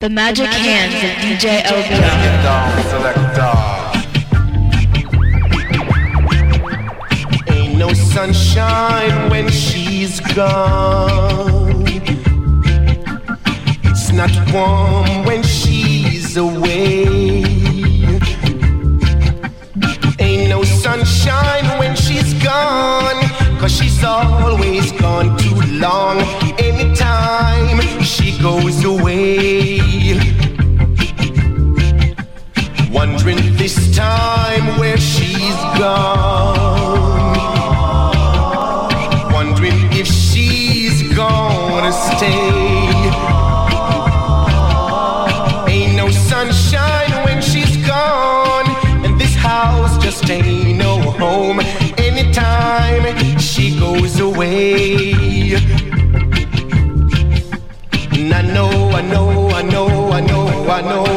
The magic hands of DJ LBR. Ain't no sunshine when she's gone. It's not warm when she's away. Ain't no sunshine when she's gone. Cause she's always gone too long. Anytime she goes away. Wondering this time where she's gone. Away. And I know, I know, I know, I know, I know, I know,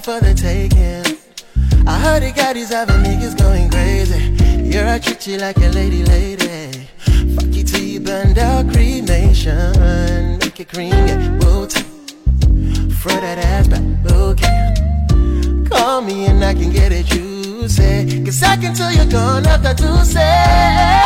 for the taking. I heard it got these other niggas going crazy. Yeah, I treat you like a lady, lady. Fuck you till you burn out, cremation. Make it cream, yeah, booty. Throw that ass back, okay. Call me and I can get it, you say. Cause I can tell you're gone after two say.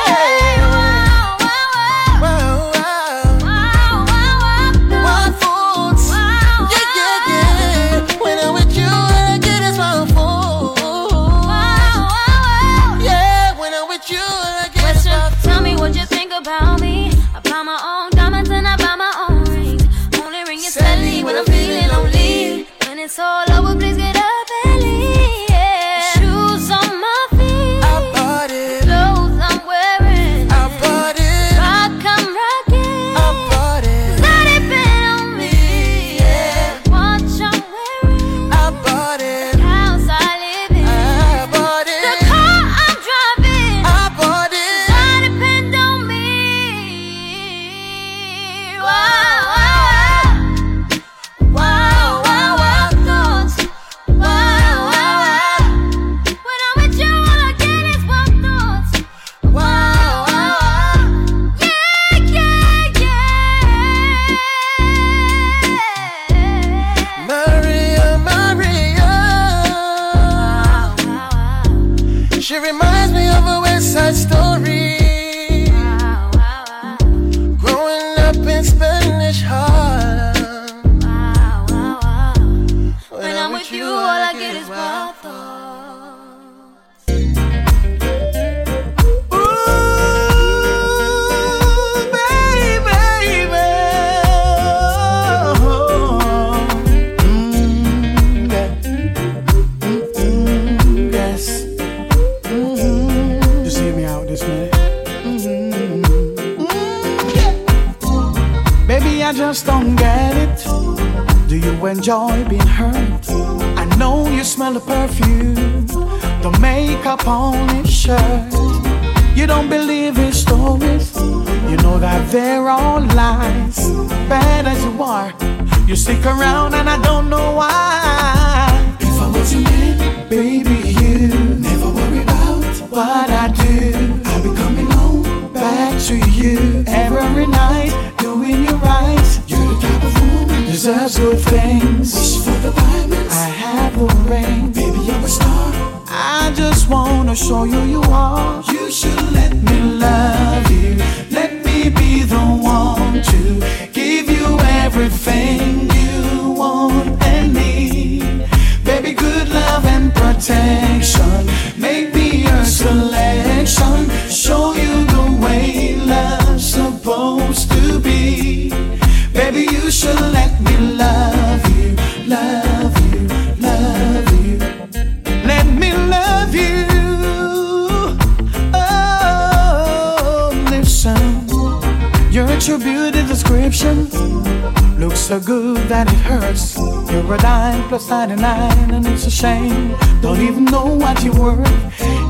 so good that it hurts. You're a dime plus 99, and it's a shame. Don't even know what you're worth.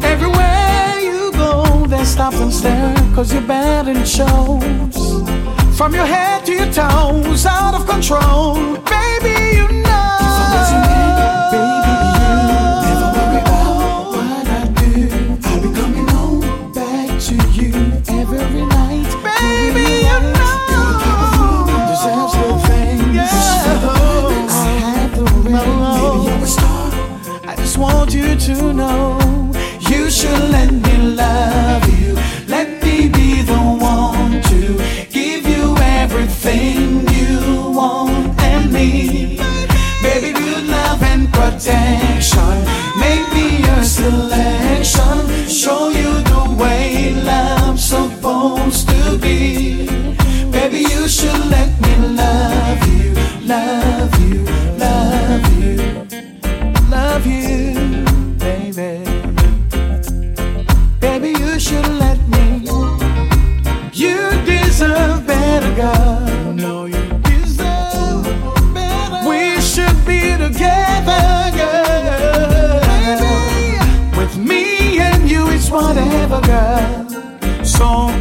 Everywhere you go, they stop and stare, cause you're bad and shows. From your head to your toes, out of control. Baby, you be. Baby, you should let me love you, love you, love you, love you, baby. Baby, you should let me. You deserve better, girl. No, you deserve better. We should be together, girl. Baby. With me and you, it's whatever, girl. So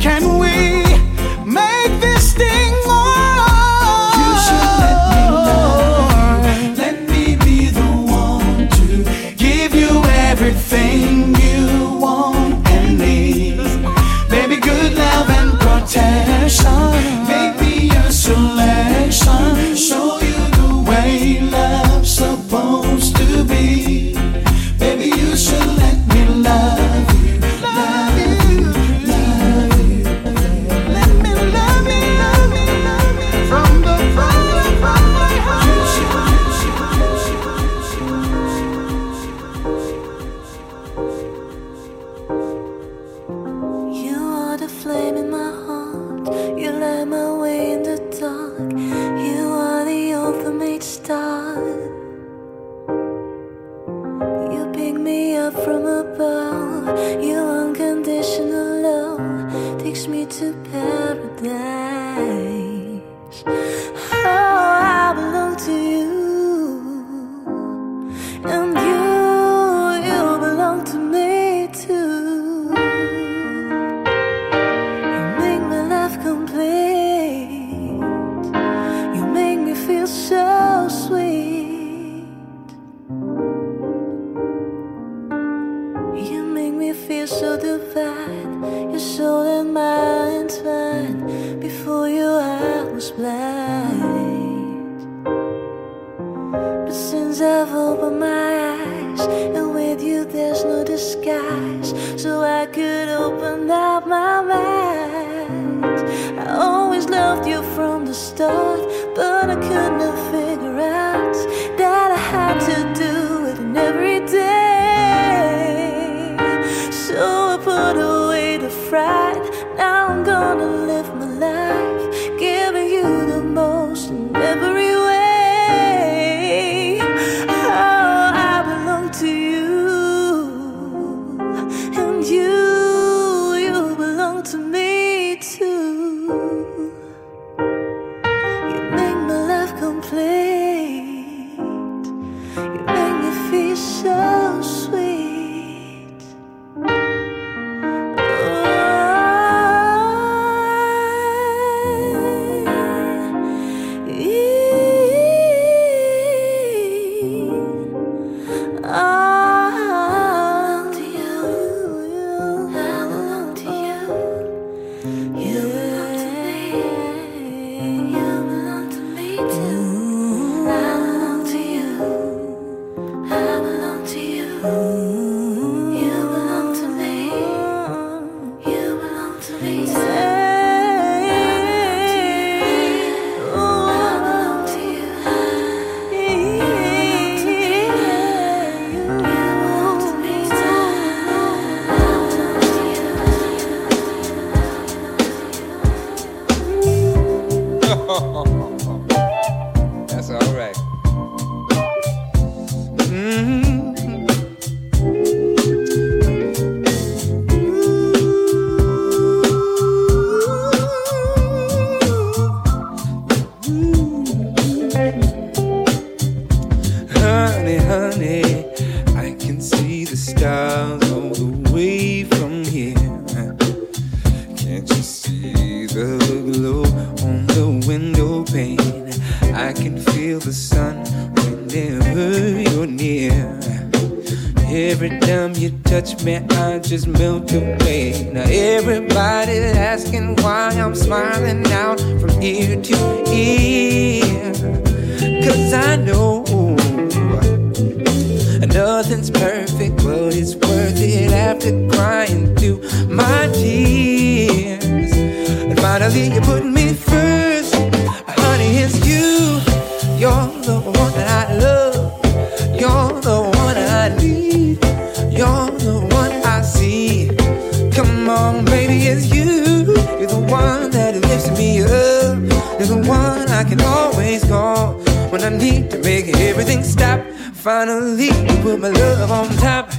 touch me. I can always call when I need to make everything stop. Finally, you put my love on top.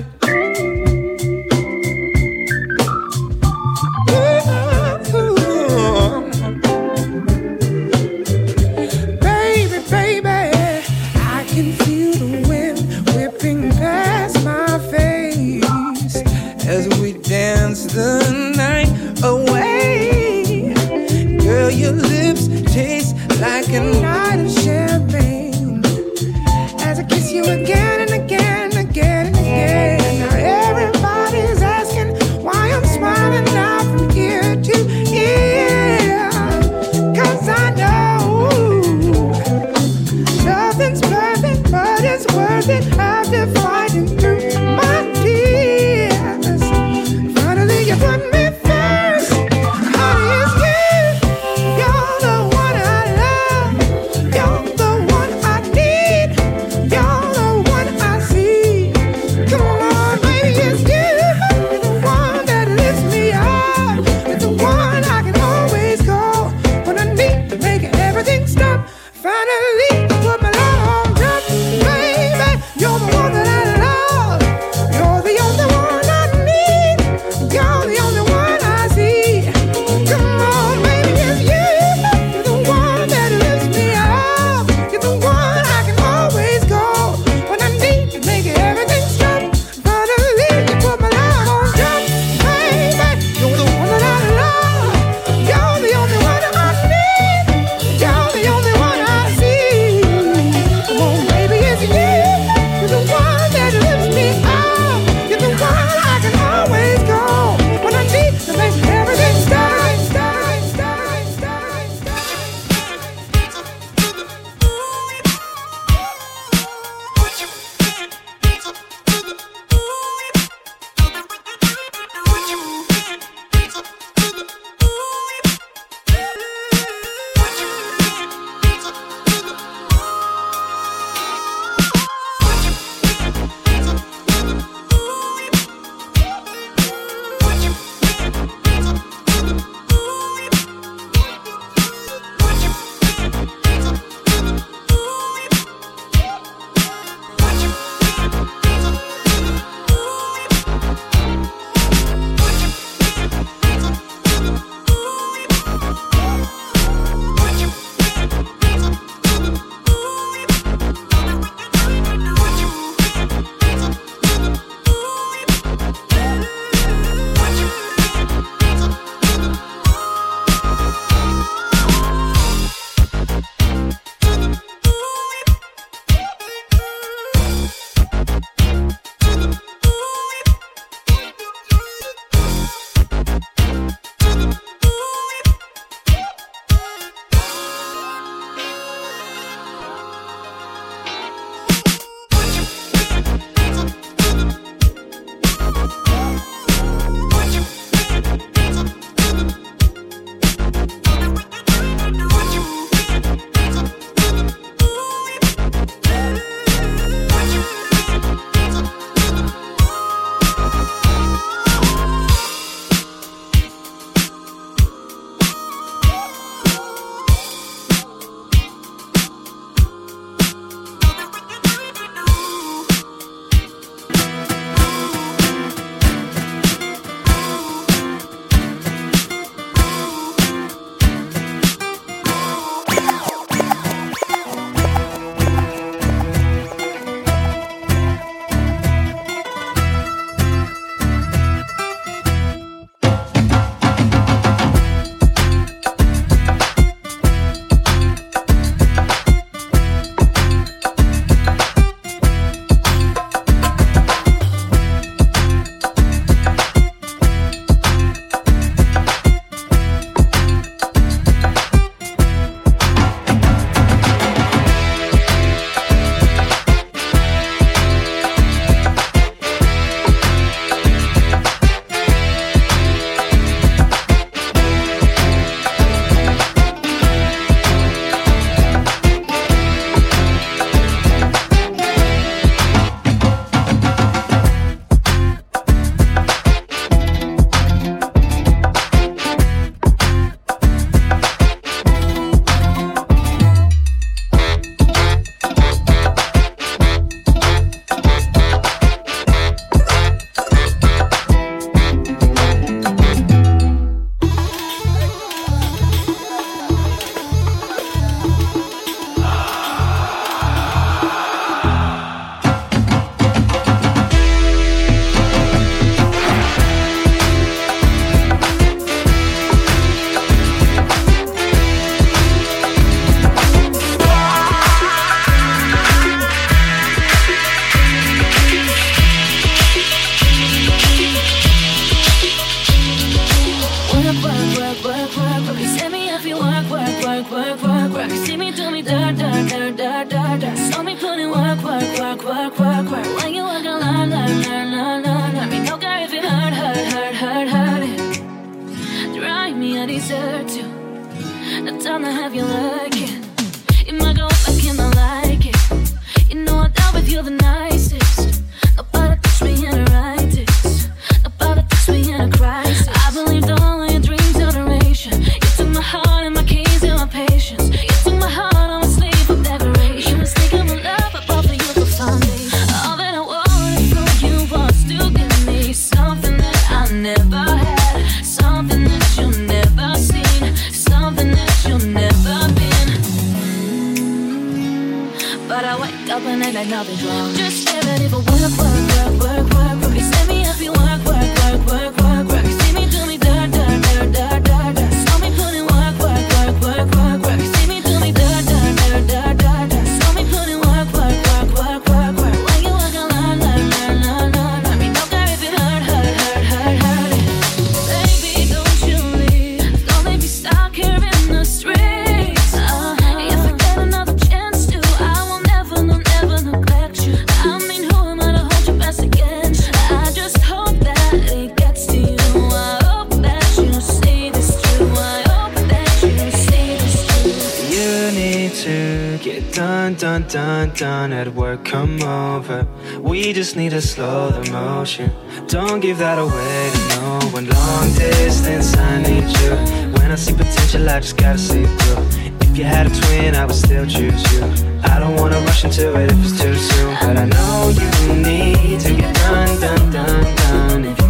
Don't give that away to no one. Long distance, I need you. When I see potential, I just gotta see through. If you had a twin, I would still choose you. I don't wanna rush into it if it's too soon, but I know you need to get done, done, done, done. If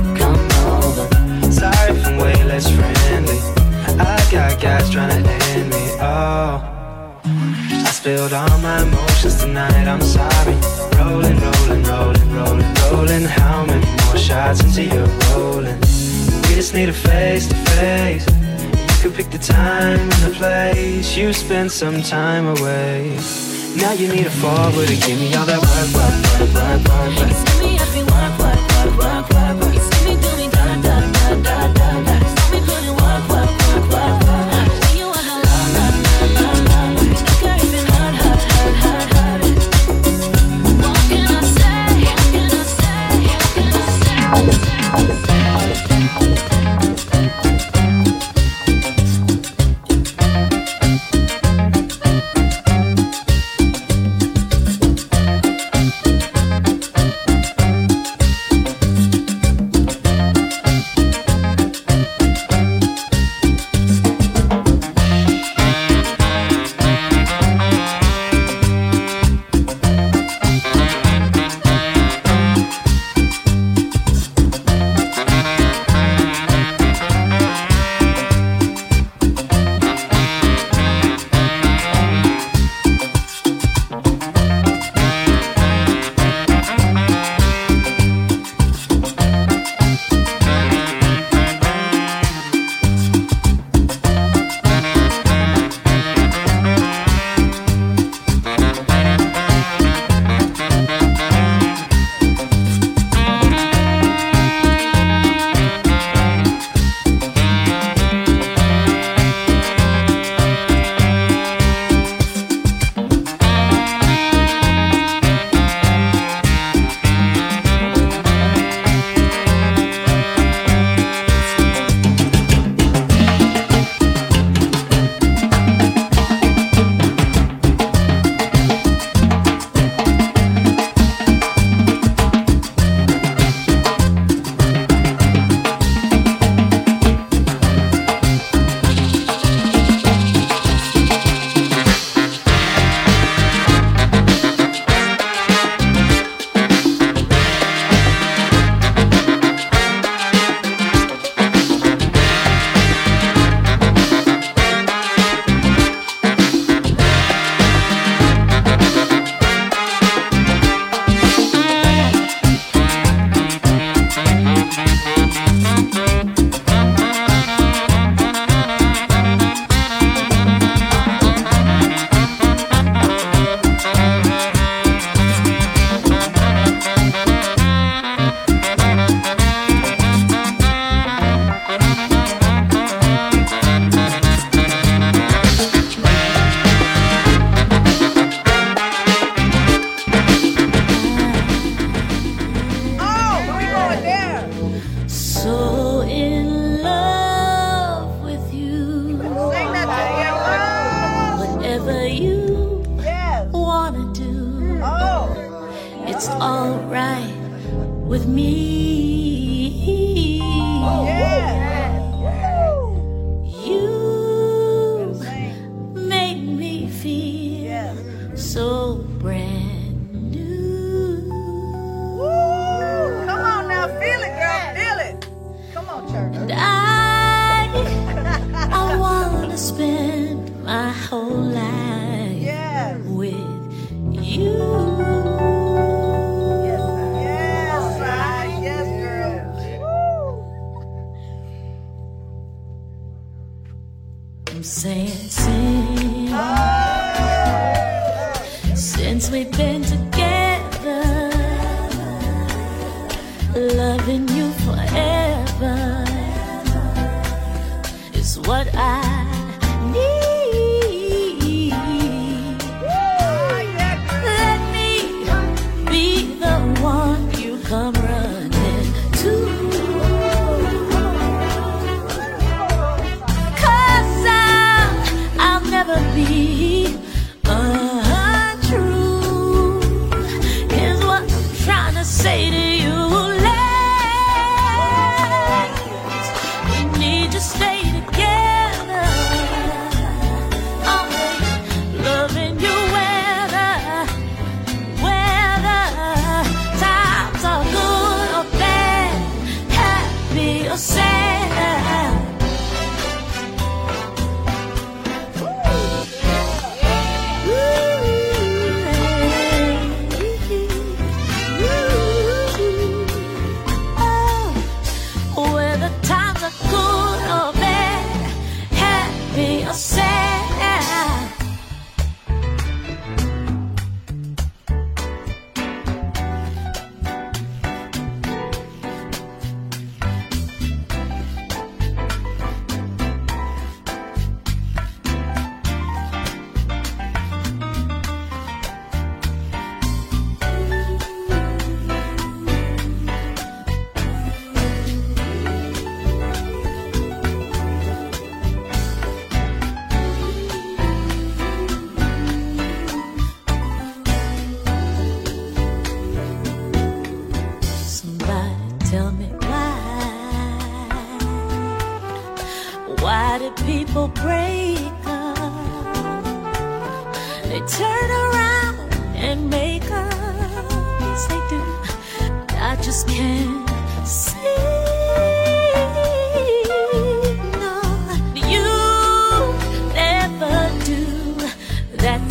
spilled all my emotions tonight. I'm sorry. Rolling, rolling, rolling, rolling, rolling. How many more shots into your? rolling? We just need a face to face. You could pick the time and the place. You spend some time away. Now you need a forward to give me all that work, work, work, work, work. work. It's give me every work, work, work, work, work. It's give me, do me, da, da, da, da, da.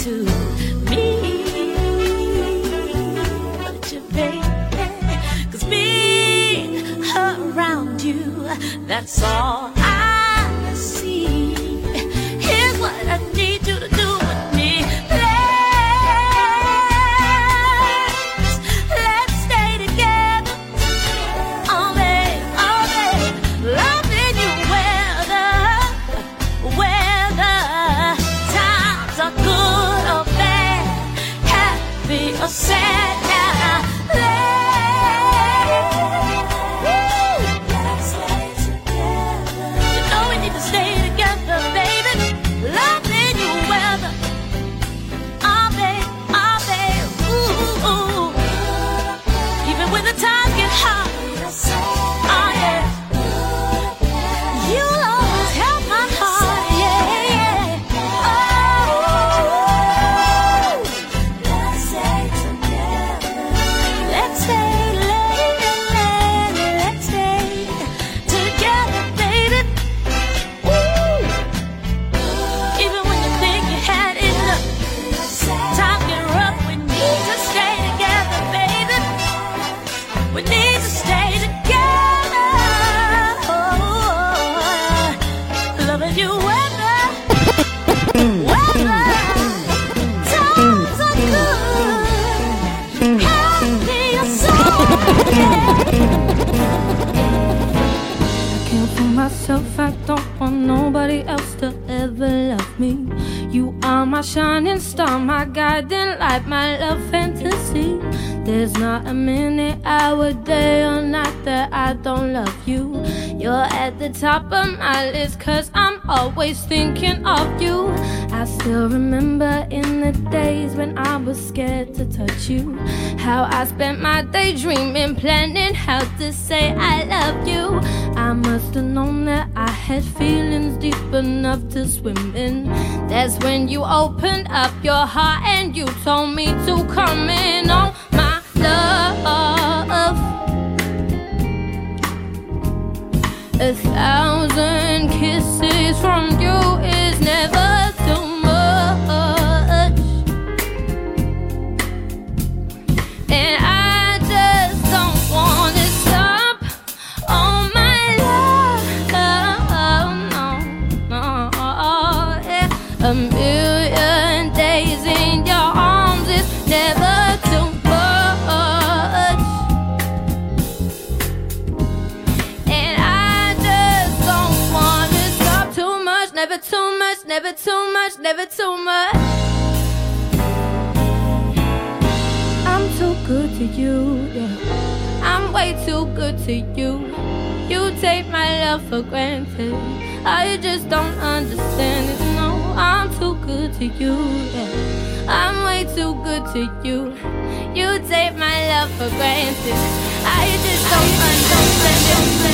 to me. But you, being around you, that's all I can't fool myself, I don't want nobody else to ever love me. You are my shining star, my guiding light, my love fantasy. There's not a minute, hour, day, or night that I don't love you. You're at the top of my list, cause I'm always thinking of you. I still remember in the days when I was scared to touch you. How I spent my day dreaming, planning how to say I love you. I must have known that I had feelings deep enough to swim in. That's when you opened up your heart and you told me to come in. Oh, my love. A thousand kisses from you is never much. I'm too good to you, yeah. I'm way too good to you. You take my love for granted. I just don't understand it. No, I'm too good to you, yeah. I'm way too good to you. You take my love for granted. I just don't understand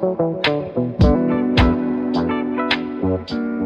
Thank you.